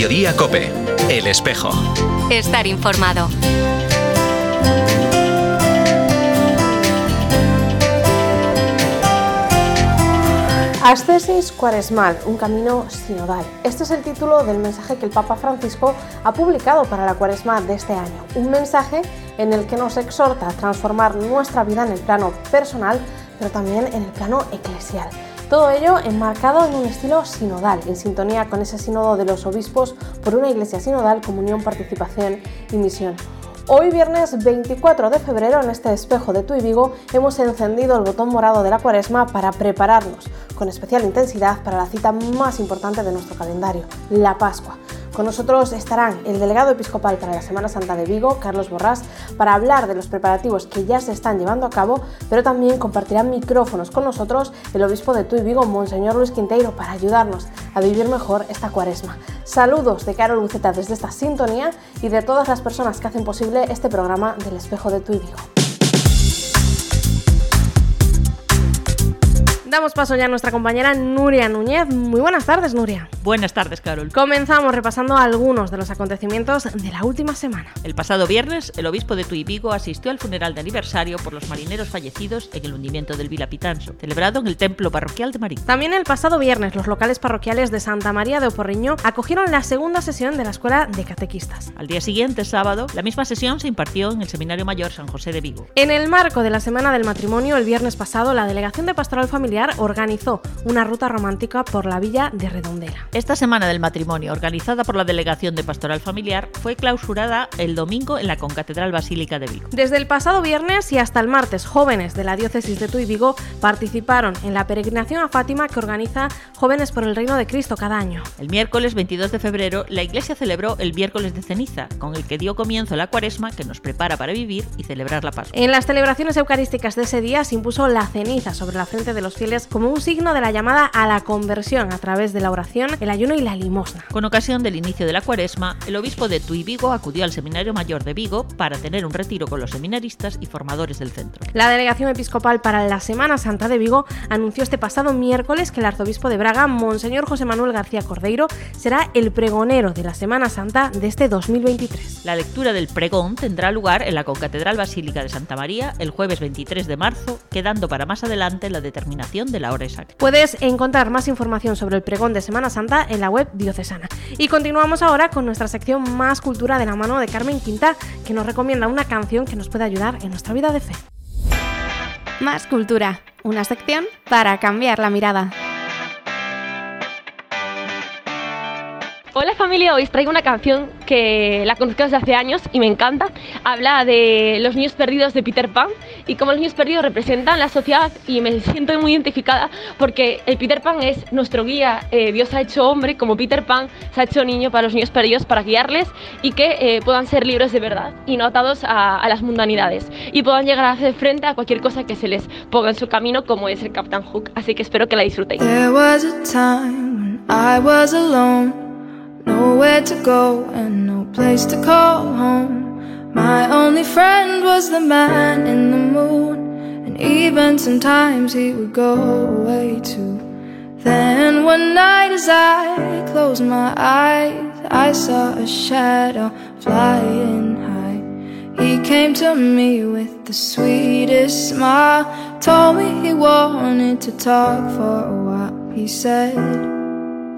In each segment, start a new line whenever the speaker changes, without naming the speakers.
Mediodía Cope, El Espejo.
Estar informado.
Ascesis Cuaresmal, un camino sinodal. Este es el título del mensaje que el Papa Francisco ha publicado para la Cuaresma de este año. Un mensaje en el que nos exhorta a transformar nuestra vida en el plano personal, pero también en el plano eclesial. Todo ello enmarcado en un estilo sinodal, en sintonía con ese sínodo de los obispos por una iglesia sinodal, comunión, participación y misión. Hoy viernes 24 de febrero en este espejo de Tu Vigo hemos encendido el botón morado de la cuaresma para prepararnos con especial intensidad para la cita más importante de nuestro calendario, la Pascua. Con nosotros estarán el delegado episcopal para la Semana Santa de Vigo, Carlos Borrás, para hablar de los preparativos que ya se están llevando a cabo, pero también compartirán micrófonos con nosotros el obispo de Tuy Vigo, Monseñor Luis Quinteiro, para ayudarnos a vivir mejor esta cuaresma. Saludos de Carol Buceta desde esta sintonía y de todas las personas que hacen posible este programa del espejo de Tuy Vigo. Damos paso ya a nuestra compañera Nuria Núñez. Muy buenas tardes, Nuria.
Buenas tardes, Carol.
Comenzamos repasando algunos de los acontecimientos de la última semana.
El pasado viernes, el obispo de Tuy Vigo asistió al funeral de aniversario por los marineros fallecidos en el hundimiento del Vila Pitanso, celebrado en el templo parroquial de Marín.
También el pasado viernes, los locales parroquiales de Santa María de Oporriño acogieron la segunda sesión de la Escuela de Catequistas.
Al día siguiente, sábado, la misma sesión se impartió en el Seminario Mayor San José de Vigo.
En el marco de la Semana del Matrimonio, el viernes pasado, la Delegación de Pastoral Familiar organizó una ruta romántica por la villa de Redondela.
Esta Semana del Matrimonio, organizada por la Delegación de Pastoral Familiar, fue clausurada el domingo en la Concatedral Basílica de Vigo.
Desde el pasado viernes y hasta el martes, jóvenes de la diócesis de Tuy Vigo participaron en la peregrinación a Fátima que organiza Jóvenes por el Reino de Cristo cada año.
El miércoles 22 de febrero, la Iglesia celebró el miércoles de ceniza, con el que dio comienzo la cuaresma que nos prepara para vivir y celebrar la Pascua.
En las celebraciones eucarísticas de ese día se impuso la ceniza sobre la frente de los fieles como un signo de la llamada a la conversión a través de la oración, el ayuno y la limosna.
Con ocasión del inicio de la cuaresma, el obispo de Tuy Vigo acudió al Seminario Mayor de Vigo para tener un retiro con los seminaristas y formadores del centro.
La delegación episcopal para la Semana Santa de Vigo anunció este pasado miércoles que el arzobispo de Braga, Monseñor José Manuel García Cordeiro, será el pregonero de la Semana Santa de este 2023.
La lectura del pregón tendrá lugar en la Concatedral Basílica de Santa María el jueves 23 de marzo, quedando para más adelante la determinación de la hora exacta.
Puedes encontrar más información sobre el pregón de Semana Santa en la web diocesana. Y continuamos ahora con nuestra sección Más Cultura de la mano de Carmen Quinta, que nos recomienda una canción que nos puede ayudar en nuestra vida de fe.
Más Cultura, una sección para cambiar la mirada.
Hola familia, hoy os traigo una canción que la conozco desde hace años y me encanta. Habla de los niños perdidos de Peter Pan y cómo los niños perdidos representan la sociedad y me siento muy identificada porque el Peter Pan es nuestro guía. Eh, Dios ha hecho hombre como Peter Pan se ha hecho niño para los niños perdidos para guiarles y que eh, puedan ser libres de verdad y no atados a, las mundanidades y puedan llegar a hacer frente a cualquier cosa que se les ponga en su camino como es el Capitán Hook. Así que espero que la disfrutéis.
Nowhere to go and no place to call home. My only friend was the man in the moon, and even sometimes he would go away too. Then one night, as I closed my eyes, I saw a shadow flying high. He came to me with the sweetest smile, told me he wanted to talk for a while. He said,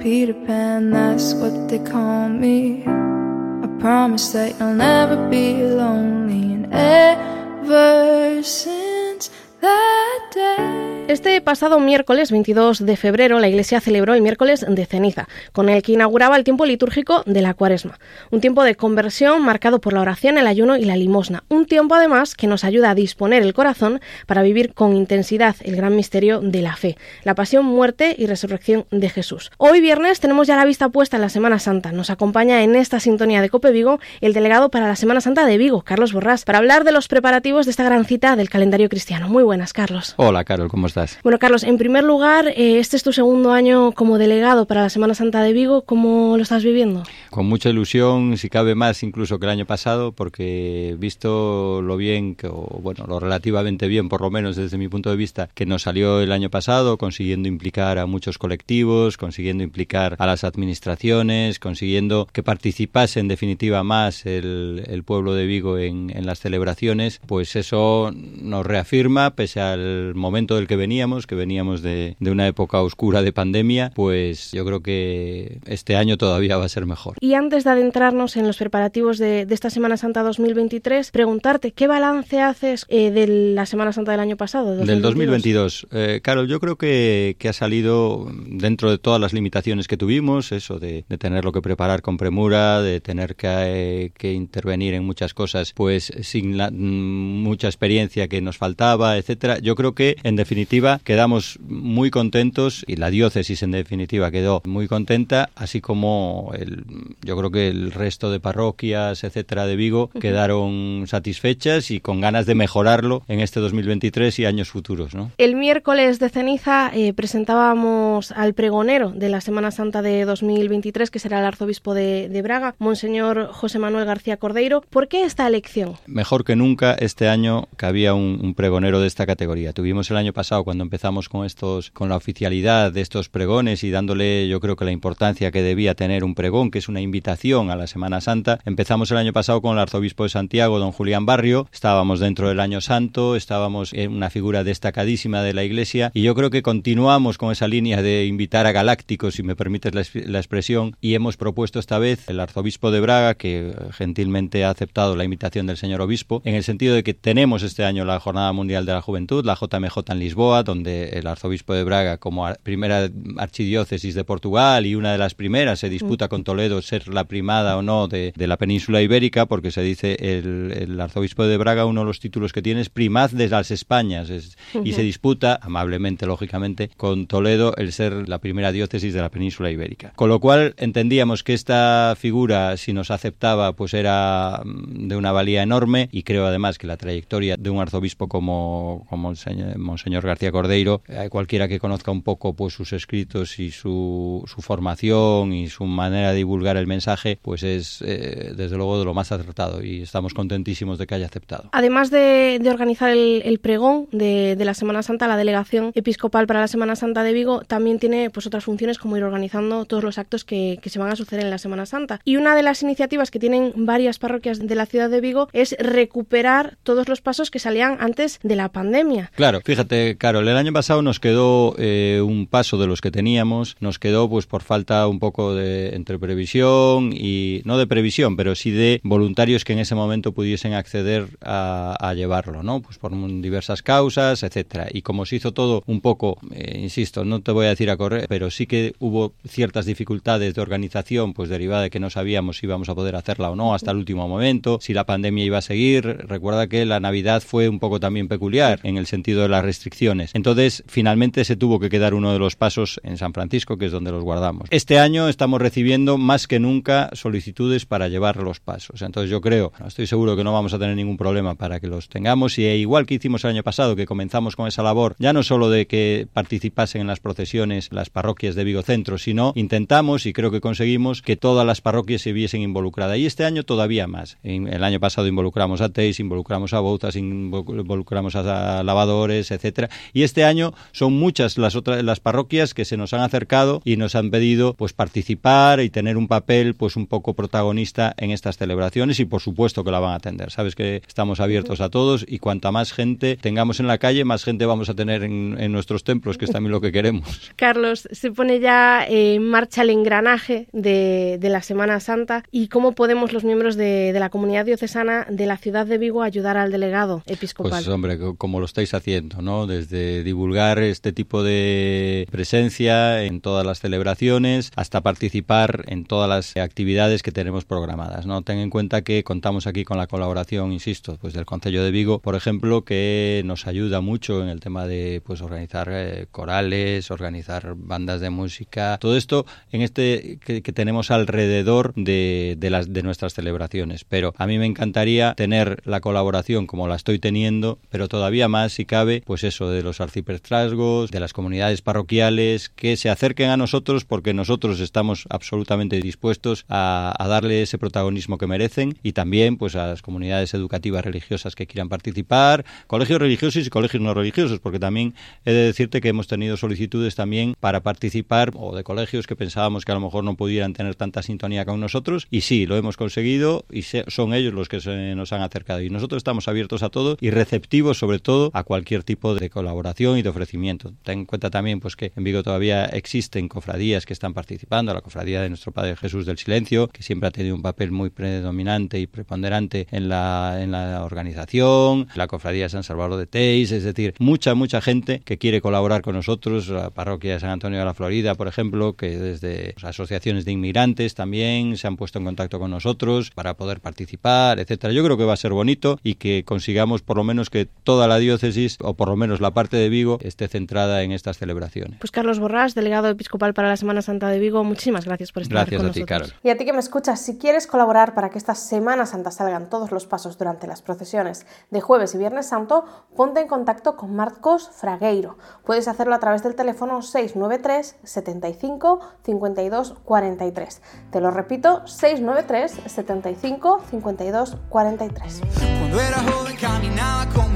Peter Pan, that's what they call me. I promise that you'll never be lonely, and ever since that day.
Este pasado miércoles 22 de febrero la Iglesia celebró el miércoles de ceniza, con el que inauguraba el tiempo litúrgico de la cuaresma, un tiempo de conversión marcado por la oración, el ayuno y la limosna, un tiempo además que nos ayuda a disponer el corazón para vivir con intensidad el gran misterio de la fe, la pasión, muerte y resurrección de Jesús. Hoy viernes tenemos ya la vista puesta en la Semana Santa. Nos acompaña en esta sintonía de Cope Vigo el delegado para la Semana Santa de Vigo, Carlos Borrás, para hablar de los preparativos de esta gran cita del calendario cristiano. Muy buenas, Carlos.
Hola, Carol, ¿cómo estás?
Bueno, Carlos, en primer lugar, eh, este es tu segundo año como delegado para la Semana Santa de Vigo. ¿Cómo lo estás viviendo?
Con mucha ilusión, si cabe más incluso que el año pasado, porque visto lo bien, que, o, bueno, lo relativamente bien, por lo menos desde mi punto de vista, que nos salió el año pasado, consiguiendo implicar a muchos colectivos, consiguiendo implicar a las administraciones, consiguiendo que participase en definitiva más el, el pueblo de Vigo en, en las celebraciones, pues eso nos reafirma, pese al momento del que veníamos, que veníamos de, de, una época oscura de pandemia, pues yo creo que este año todavía va a ser mejor.
Y antes de adentrarnos en los preparativos de, de esta Semana Santa 2023, preguntarte, ¿qué balance haces eh, de la Semana Santa del año pasado?
2022? Del 2022. Eh, Carol, yo creo que, que, ha salido dentro de todas las limitaciones que tuvimos, eso de, de tenerlo que preparar con premura, de tener que, eh, que intervenir en muchas cosas, pues sin la, mucha experiencia que nos faltaba, etcétera. Yo creo que, en definitiva, quedamos muy contentos y la diócesis, en definitiva, quedó muy contenta, así como el, yo creo que el resto de parroquias, etcétera, de Vigo quedaron satisfechas y con ganas de mejorarlo en este 2023 y años futuros, ¿no?
El miércoles de ceniza eh, presentábamos al pregonero de la Semana Santa de 2023, que será el arzobispo de, de Braga, Monseñor José Manuel García Cordeiro. ¿Por qué esta elección?
Mejor que nunca este año que había un, un, pregonero de esta categoría. Tuvimos el año pasado cuando empezamos con estos, con la oficialidad de estos pregones y dándole, yo creo que la importancia que debía tener un pregón, que es una invitación a la Semana Santa. Empezamos el año pasado con el arzobispo de Santiago, don Julián Barrio. Estábamos dentro del año santo, estábamos en una figura destacadísima de la Iglesia y yo creo que continuamos con esa línea de invitar a galácticos, si me permites la, la expresión, y hemos propuesto esta vez el arzobispo de Braga, que gentilmente ha aceptado la invitación del señor obispo, en el sentido de que tenemos este año la Jornada Mundial de la Juventud, la JMJ en Lisboa, donde el arzobispo de Braga, como primera archidiócesis de Portugal y una de las primeras, se disputa con Toledo ser la primada o no de, de la península ibérica, porque se dice el, el, arzobispo de Braga, uno de los títulos que tiene es primaz de las Españas, es, uh -huh. y se disputa, amablemente, lógicamente, con Toledo el ser la primera diócesis de la península ibérica. Con lo cual entendíamos que esta figura, si nos aceptaba, pues era de una valía enorme y creo además que la trayectoria de un arzobispo como, como el señor, Monseñor García Cordeiro, eh, cualquiera que conozca un poco pues sus escritos y su, su, formación y su manera de divulgar el mensaje, pues es eh, desde luego de lo más acertado y estamos contentísimos de que haya aceptado.
Además de, de organizar el, el pregón de, de, la Semana Santa, la delegación episcopal para la Semana Santa de Vigo también tiene pues otras funciones como ir organizando todos los actos que, que se van a suceder en la Semana Santa. Y una de las iniciativas que tienen varias parroquias de la ciudad de Vigo es recuperar todos los pasos que salían antes de la pandemia.
Claro, fíjate, Carol, el año pasado nos quedó eh, un paso de los que teníamos, nos quedó pues por falta un poco de entre previsión y no de previsión, pero sí de voluntarios que en ese momento pudiesen acceder a, a llevarlo, ¿no? Pues por diversas causas, etcétera. Y como se hizo todo un poco, eh, insisto, no te voy a decir a correr, pero sí que hubo ciertas dificultades de organización, pues derivada de que no sabíamos si íbamos a poder hacerla o no hasta el último momento, si la pandemia iba a seguir. Recuerda que la Navidad fue un poco también peculiar en el sentido de las restricciones. Entonces, finalmente se tuvo que quedar uno de los pasos en San Francisco, que es donde los guardamos. Este año estamos recibiendo más que nunca solicitudes para llevar los pasos. Entonces, yo creo, estoy seguro que no vamos a tener ningún problema para que los tengamos. Y igual que hicimos el año pasado, que comenzamos con esa labor, ya no solo de que participasen en las procesiones las parroquias de Vigo Centro, sino intentamos, y creo que conseguimos, que todas las parroquias se viesen involucradas. Y este año todavía más. El año pasado involucramos a Teis, involucramos a Boutas, involucramos a lavadores, etcétera. Y este año son muchas las otras las parroquias que se nos han acercado y nos han pedido pues participar y tener un papel pues un poco protagonista en estas celebraciones y por supuesto que la van a atender. Sabes que estamos abiertos a todos y cuanta más gente tengamos en la calle, más gente vamos a tener en, en nuestros templos, que es también lo que queremos.
Carlos, se pone ya en marcha el engranaje de, de la Semana Santa y cómo podemos los miembros de, de, la comunidad diocesana de la ciudad de Vigo ayudar al delegado episcopal.
Pues hombre, como lo estáis haciendo, ¿no? Desde divulgar este tipo de presencia en todas las celebraciones hasta participar en todas las actividades que tenemos programadas, ¿no? Ten en cuenta que contamos aquí con la colaboración, insisto, pues del Concello de Vigo, por ejemplo, que nos ayuda mucho en el tema de pues organizar eh, corales, organizar bandas de música, todo esto en este que, tenemos alrededor de, de, las de nuestras celebraciones. Pero a mí me encantaría tener la colaboración como la estoy teniendo, pero todavía más si cabe, pues eso, de los arciprestrazgos, de las comunidades parroquiales, que se acerquen a nosotros porque nosotros estamos absolutamente dispuestos a, a darle ese protagonismo que merecen y también pues a las comunidades educativas religiosas que quieran participar, colegios religiosos y colegios no religiosos, porque también he de decirte que hemos tenido solicitudes también para participar o de colegios que pensábamos que a lo mejor no pudieran tener tanta sintonía con nosotros y sí, lo hemos conseguido y son ellos los que se nos han acercado. Y nosotros estamos abiertos a todo y receptivos sobre todo a cualquier tipo de colaboración y de ofrecimiento. Ten en cuenta también pues que en Vigo todavía existen cofradías que están participando, la cofradía de nuestro Padre Jesús del Silencio, que siempre ha tenido un papel muy predominante y preponderante en la, en la organización, la cofradía de San Salvador de Teis, es decir, mucha, mucha gente que quiere colaborar con nosotros, la parroquia de San Antonio de la Florida, por ejemplo, que desde asociaciones de inmigrantes también se han puesto en contacto con nosotros para poder participar, etcétera. Yo creo que va a ser bonito y que consigamos por lo menos que toda la diócesis, o por lo menos la parte de Vigo, esté centrada en estas celebraciones.
Pues Carlos Borrás, delegado episcopal para la Semana Santa de Vigo, muchísimas gracias por estar
gracias
con
a ti, Carol.
Y a ti que me escuchas, si quieres colaborar para que esta Semana Santa salgan todos los pasos durante las procesiones de jueves y viernes santo, ponte en contacto con Marcos Fragueiro. Puedes hacerlo a través del teléfono 693 75 52 43. Te lo repito, 693 75 52 43.
Cuando era joven caminaba como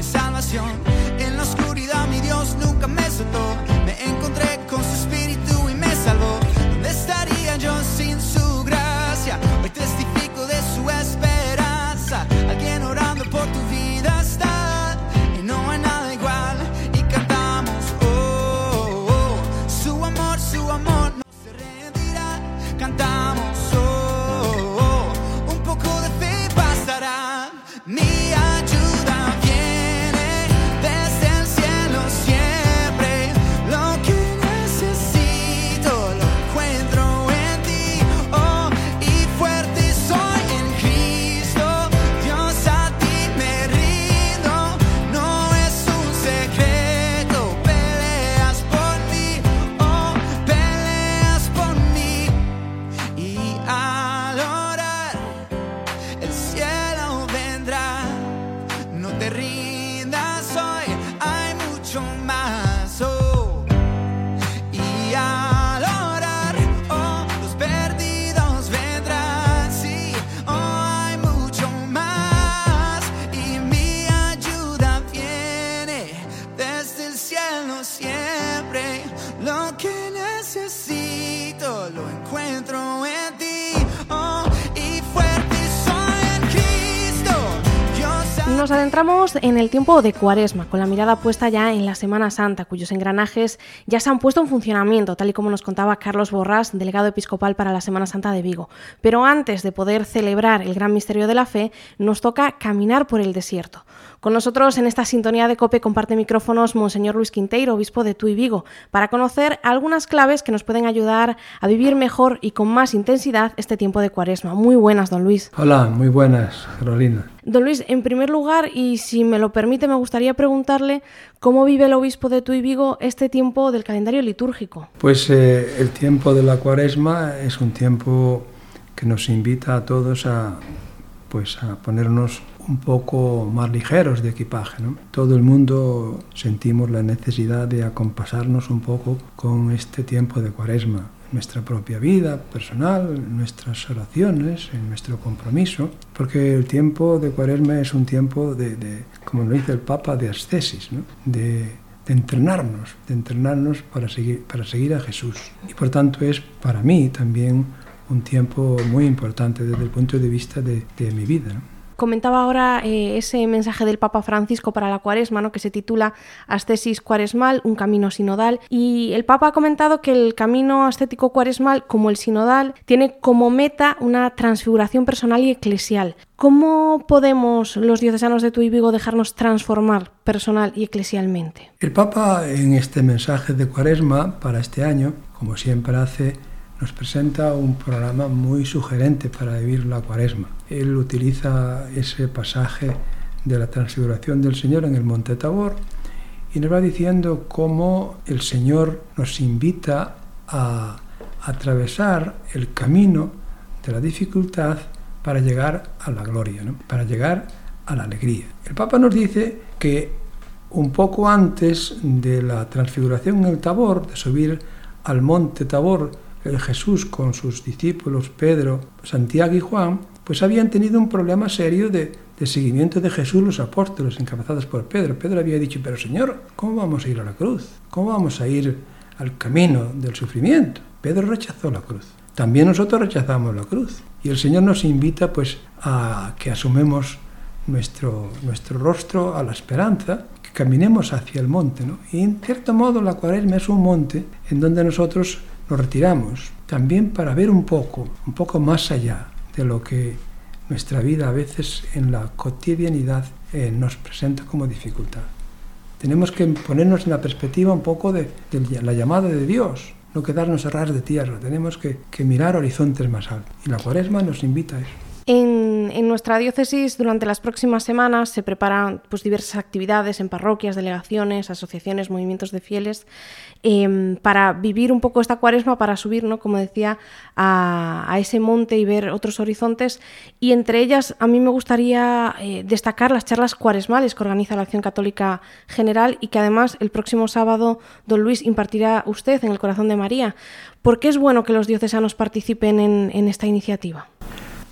mi salvación. En la oscuridad mi Dios nunca me soltó.
Nos adentramos en el tiempo de Cuaresma, con la mirada puesta ya en la Semana Santa, cuyos engranajes ya se han puesto en funcionamiento, tal y como nos contaba Carlos Borrás, delegado episcopal para la Semana Santa de Vigo. Pero antes de poder celebrar el gran misterio de la fe, nos toca caminar por el desierto. Con nosotros en esta sintonía de COPE comparte micrófonos Monseñor Luis Quinteiro, obispo de Tui Vigo, para conocer algunas claves que nos pueden ayudar a vivir mejor y con más intensidad este tiempo de Cuaresma. Muy buenas, don Luis.
Hola, muy buenas, Carolina.
Don Luis, en primer lugar, y si me lo permite, me gustaría preguntarle cómo vive el obispo de Tuy Vigo este tiempo del calendario litúrgico.
Pues eh, el tiempo de la cuaresma es un tiempo que nos invita a todos a, pues, a ponernos un poco más ligeros de equipaje. ¿no? Todo el mundo sentimos la necesidad de acompasarnos un poco con este tiempo de cuaresma nuestra propia vida personal, en nuestras oraciones, en nuestro compromiso, porque el tiempo de cuaresma es un tiempo de, de como lo dice el Papa, de ascesis, ¿no? de, entrenarnos, de entrenarnos para seguir, a Jesús. Y por tanto es para mí también un tiempo muy importante desde el punto de vista de, mi vida.
Comentaba ahora eh, ese mensaje del Papa Francisco para la cuaresma, ¿no? que se titula Ascesis Cuaresmal, un camino sinodal. Y el Papa ha comentado que el camino ascético cuaresmal, como el sinodal, tiene como meta una transfiguración personal y eclesial. ¿Cómo podemos los diocesanos de Tuy Vigo dejarnos transformar personal y eclesialmente?
El Papa en este mensaje de cuaresma para este año, como siempre hace, nos presenta un programa muy sugerente para vivir la cuaresma. Él utiliza ese pasaje de la transfiguración del Señor en el Monte Tabor y nos va diciendo cómo el Señor nos invita a atravesar el camino de la dificultad para llegar a la gloria, para llegar a la alegría. El Papa nos dice que un poco antes de la transfiguración en el Tabor, de subir al monte Tabor, el Jesús con sus discípulos Pedro, Santiago y Juan, pues habían tenido un problema serio de, de seguimiento de Jesús los apóstoles encabezados por Pedro. Pedro había dicho, pero Señor, ¿cómo vamos a ir a la cruz? ¿Cómo vamos a ir al camino del sufrimiento? Pedro rechazó la cruz. También nosotros rechazamos la cruz. Y el Señor nos invita pues a que asumemos nuestro, nuestro rostro a la esperanza, que caminemos hacia el monte. ¿no? Y en cierto modo la cuaresma es un monte en donde nosotros nos retiramos, también para ver un poco, un poco más allá de lo que nuestra vida a veces en la cotidianidad eh, nos presenta como dificultad. Tenemos que ponernos en la perspectiva un poco de, de la llamada de Dios, no quedarnos a ras de tierra, tenemos que, que mirar horizontes más altos. Y la cuaresma nos invita a eso.
En, nuestra diócesis durante las próximas semanas se preparan pues, diversas actividades en parroquias, delegaciones, asociaciones, movimientos de fieles eh, para vivir un poco esta cuaresma, para subir, ¿no? como decía, a, ese monte y ver otros horizontes. Y entre ellas a mí me gustaría eh, destacar las charlas cuaresmales que organiza la Acción Católica General y que además el próximo sábado don Luis impartirá usted en el Corazón de María. ¿Por qué es bueno que los diocesanos participen en, en esta iniciativa?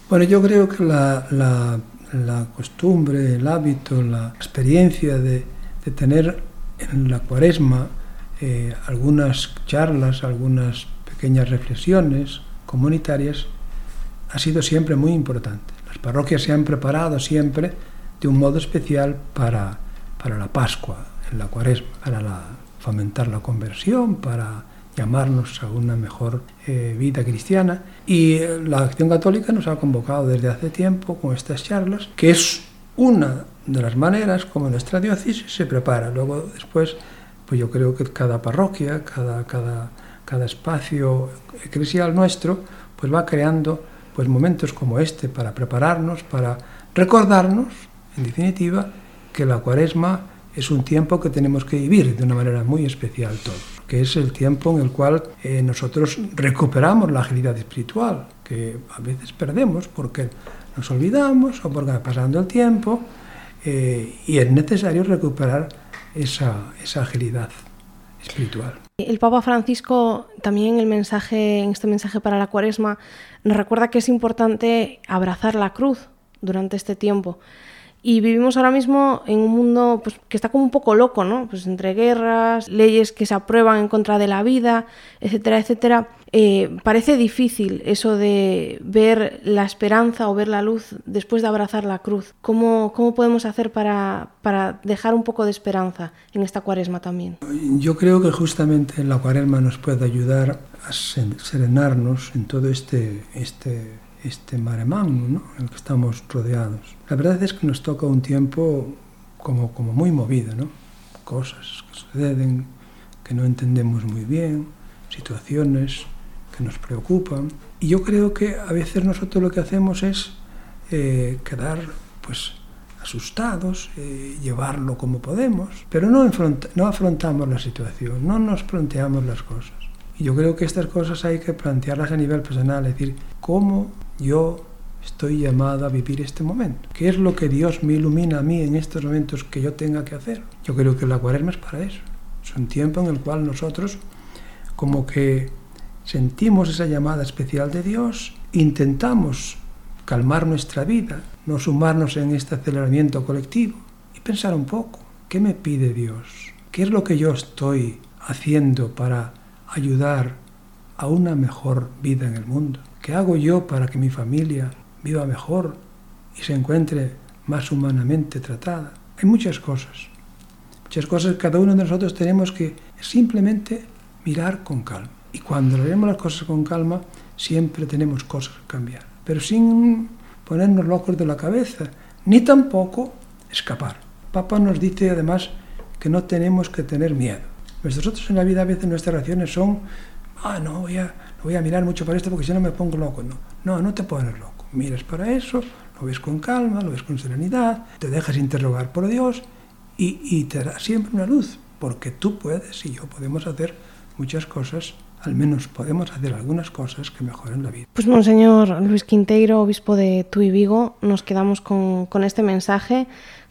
Bueno, yo creo que la, la, costumbre, el hábito, la experiencia de, de tener en la cuaresma eh, algunas charlas, algunas pequeñas reflexiones comunitarias ha sido siempre muy importante. Las parroquias se han preparado siempre de un modo especial para, para la Pascua, en la cuaresma, para la, fomentar la conversión, para llamarnos a una mejor eh, vida cristiana. Y la Acción Católica nos ha convocado desde hace tiempo con estas charlas, que es una de las maneras como nuestra diócesis se prepara. Luego, después, pues yo creo que cada parroquia, cada, cada, cada espacio eclesial nuestro, pues va creando pues momentos como este para prepararnos, para recordarnos, en definitiva, que la cuaresma es un tiempo que tenemos que vivir de una manera muy especial todos que es el tiempo en el cual eh, nosotros recuperamos la agilidad espiritual, que a veces perdemos porque nos olvidamos o porque va pasando el tiempo, eh, y es necesario recuperar esa, esa agilidad espiritual.
El Papa Francisco también el mensaje, en este mensaje para la Cuaresma, nos recuerda que es importante abrazar la cruz durante este tiempo. Y vivimos ahora mismo en un mundo pues, que está como un poco loco, ¿no? Pues entre guerras, leyes que se aprueban en contra de la vida, etcétera, etcétera. Eh, parece difícil eso de ver la esperanza o ver la luz después de abrazar la cruz. ¿Cómo, cómo podemos hacer para, para dejar un poco de esperanza en esta cuaresma también?
Yo creo que justamente la cuaresma nos puede ayudar a serenarnos en todo este, este este mare magnum ¿no? en el que estamos rodeados. La verdad es que nos toca un tiempo como, como muy movido, ¿no? cosas que suceden que no entendemos muy bien, situaciones que nos preocupan. Y yo creo que a veces nosotros lo que hacemos es eh, quedar pues asustados, eh, llevarlo como podemos, pero no, no afrontamos la situación, no nos planteamos las cosas. Y yo creo que estas cosas hay que plantearlas a nivel personal, es decir, cómo yo estoy llamado a vivir este momento. ¿Qué es lo que Dios me ilumina a mí en estos momentos que yo tenga que hacer? Yo creo que la cuaresma es para eso. Es un tiempo en el cual nosotros como que sentimos esa llamada especial de Dios, intentamos calmar nuestra vida, no sumarnos en este aceleramiento colectivo y pensar un poco, ¿qué me pide Dios? ¿Qué es lo que yo estoy haciendo para ayudar a una mejor vida en el mundo? ¿Qué hago yo para que mi familia viva mejor y se encuentre más humanamente tratada? Hay muchas cosas, muchas cosas que cada uno de nosotros tenemos que simplemente mirar con calma. Y cuando vemos las cosas con calma, siempre tenemos cosas que cambiar, pero sin ponernos locos de la cabeza, ni tampoco escapar. Papa nos dice además que no tenemos que tener miedo. Nosotros en la vida a veces nuestras reacciones son, ah, no, voy a, no voy a mirar mucho para esto porque si no me pongo loco. No, no, no te pones loco. Miras para eso, lo ves con calma, lo ves con serenidad, te dejas interrogar por Dios y, y te da siempre una luz, porque tú puedes y yo podemos hacer muchas cosas al menos podemos hacer algunas cosas que mejoren la vida.
Pues Monseñor Luis Quinteiro, obispo de Tuy Vigo, nos quedamos con, con este mensaje,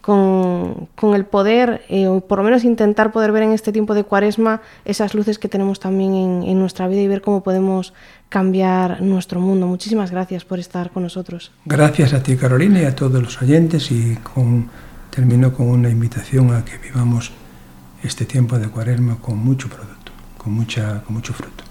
con, con el poder, eh, o por lo menos intentar poder ver en este tiempo de cuaresma esas luces que tenemos también en, nuestra vida y ver cómo podemos cambiar nuestro mundo. Muchísimas gracias por estar con nosotros.
Gracias a ti Carolina y a todos los oyentes y termino con una invitación a que vivamos este tiempo de cuaresma con mucho producto, con, mucha, con mucho fruto.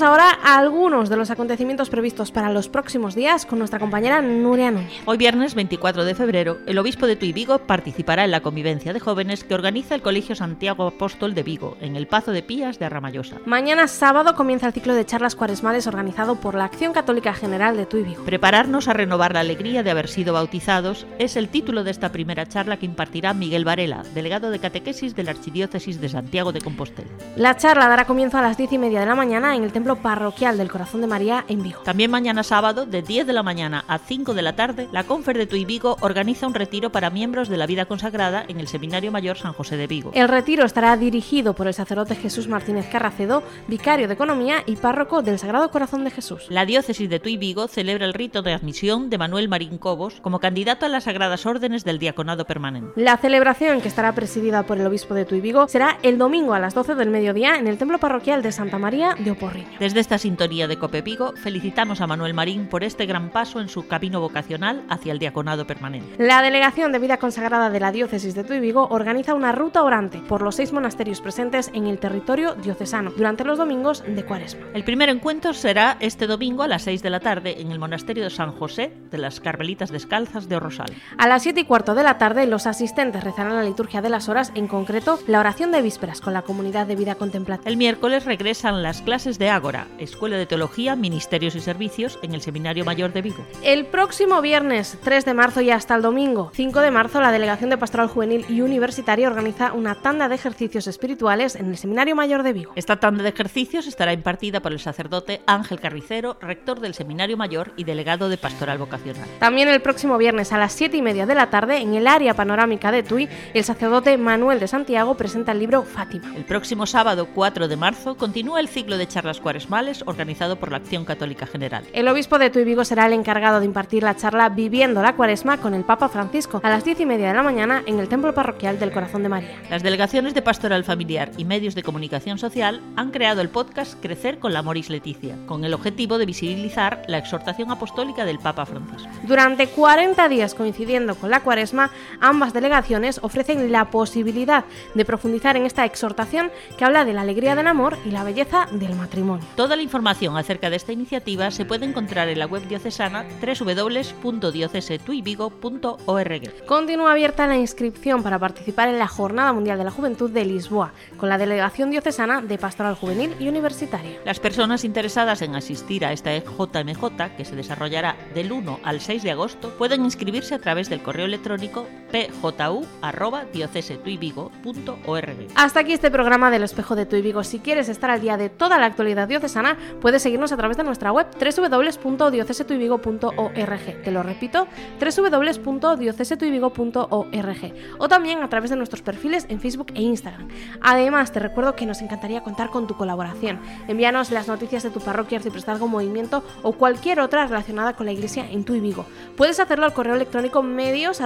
Contamos ahora algunos de los acontecimientos previstos para los próximos días con nuestra compañera Nuria Núñez.
Hoy viernes 24 de febrero, el obispo de Tuy Vigo participará en la convivencia de jóvenes que organiza el Colegio Santiago Apóstol de Vigo, en el Pazo de Pías de Arramallosa.
Mañana sábado comienza el ciclo de charlas cuaresmales organizado por la Acción Católica General de Tuy Vigo.
Prepararnos a renovar la alegría de haber sido bautizados es el título de esta primera charla que impartirá Miguel Varela, delegado de catequesis de la Archidiócesis de Santiago de Compostela.
La charla dará comienzo a las 10 y media de la mañana en el Templo Parroquial del Corazón de María en Vigo.
También mañana sábado, de 10 de la mañana a 5 de la tarde, la Confer de Tuy Vigo organiza un retiro para miembros de la vida consagrada en el Seminario Mayor San José de Vigo.
El retiro estará dirigido por el sacerdote Jesús Martínez Carracedo, vicario de Economía y párroco del Sagrado Corazón de Jesús.
La diócesis de Tuy Vigo celebra el rito de admisión de Manuel Marín Cobos como candidato a las Sagradas Órdenes del Diaconado Permanente.
La celebración, que estará presidida por el obispo de Tuy Vigo, será el domingo a las 12 del mediodía en el Templo Parroquial de Santa María de Oporriño.
Desde esta sintonía de Cope Vigo, felicitamos a Manuel Marín por este gran paso en su camino vocacional hacia el diaconado permanente.
La Delegación de Vida Consagrada de la Diócesis de Tuy Vigo organiza una ruta orante por los seis monasterios presentes en el territorio diocesano durante los domingos de Cuaresma.
El primer encuentro será este domingo a las 6 de la tarde en el monasterio de San José de las Carmelitas Descalzas de Rosal.
A las 7 y cuarto de la tarde, los asistentes rezarán la liturgia de las horas, en concreto la oración de vísperas con la comunidad de vida contemplativa.
El miércoles regresan las clases de Ágora, Escuela de Teología, Ministerios y Servicios en el Seminario Mayor de Vigo.
El próximo viernes 3 de marzo y hasta el domingo 5 de marzo, la Delegación de Pastoral Juvenil y Universitaria organiza una tanda de ejercicios espirituales en el Seminario Mayor de Vigo.
Esta tanda de ejercicios estará impartida por el sacerdote Ángel Carricero, rector del Seminario Mayor y delegado de Pastoral Vocacional.
También el próximo viernes a las 7 y media de la tarde, en el área panorámica de Tui, el sacerdote Manuel de Santiago presenta el libro Fátima.
El próximo sábado 4 de marzo continúa el ciclo de charlas cuaresmales organizado por la Acción Católica General.
El obispo de Tuy Vigo será el encargado de impartir la charla Viviendo la Cuaresma con el Papa Francisco a las 10 y media de la mañana en el Templo Parroquial del Corazón de María.
Las delegaciones de Pastoral Familiar y medios de comunicación social han creado el podcast Crecer con la Moris Leticia, con el objetivo de visibilizar la exhortación apostólica del Papa Francisco.
Durante 40 días coincidiendo con la Cuaresma, ambas delegaciones ofrecen la posibilidad de profundizar en esta exhortación que habla de la alegría del amor y la belleza del matrimonio.
Toda la información acerca de esta iniciativa se puede encontrar en la web diocesana www.diocesetuyvigo.org.
Continúa abierta la inscripción para participar en la Jornada Mundial de la Juventud de Lisboa, con la Delegación Diocesana de Pastoral Juvenil y Universitaria.
Las personas interesadas en asistir a esta JMJ, que se desarrollará del 1 al 6 de agosto, pueden inscribirse a través del correo electrónico pju.diocesetuyvigo.org.
Hasta aquí este programa del Espejo de Tuy Vigo. Si quieres estar al día de toda la actualidad diocesana, puedes seguirnos a través de nuestra web www.diocesetuyvigo.org. Te lo repito, www.diocesetuyvigo.org. O también a través de nuestros perfiles en Facebook e Instagram. Además, te recuerdo que nos encantaría contar con tu colaboración. Envíanos las noticias de tu parroquia, arciprestazgo, movimiento o cualquier otra relacionada con la iglesia en Tuy Vigo. Puedes hacerlo al correo electrónico medios.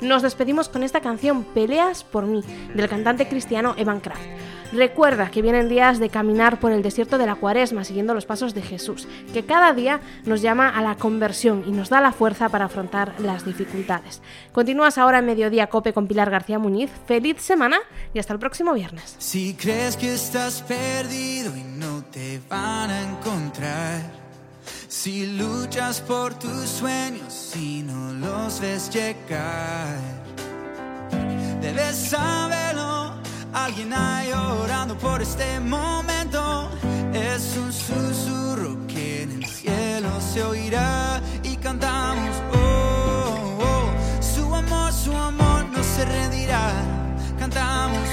Nos despedimos con esta canción Peleas por mí, del cantante cristiano Evan Kraft. Recuerda que vienen días de caminar por el desierto de la cuaresma siguiendo los pasos de Jesús, que cada día nos llama a la conversión y nos da la fuerza para afrontar las dificultades. Continúas ahora en Mediodía Cope con Pilar García Muñiz. Feliz semana y hasta el próximo viernes.
Si crees que estás perdido y no te van a encontrar, si luchas por tus sueños y no los ves llegar, debes saberlo. Alguien hay orando por este momento. Es un susurro que en el cielo se oirá y cantamos. Oh, oh. oh". su amor, su amor no se rendirá. Cantamos.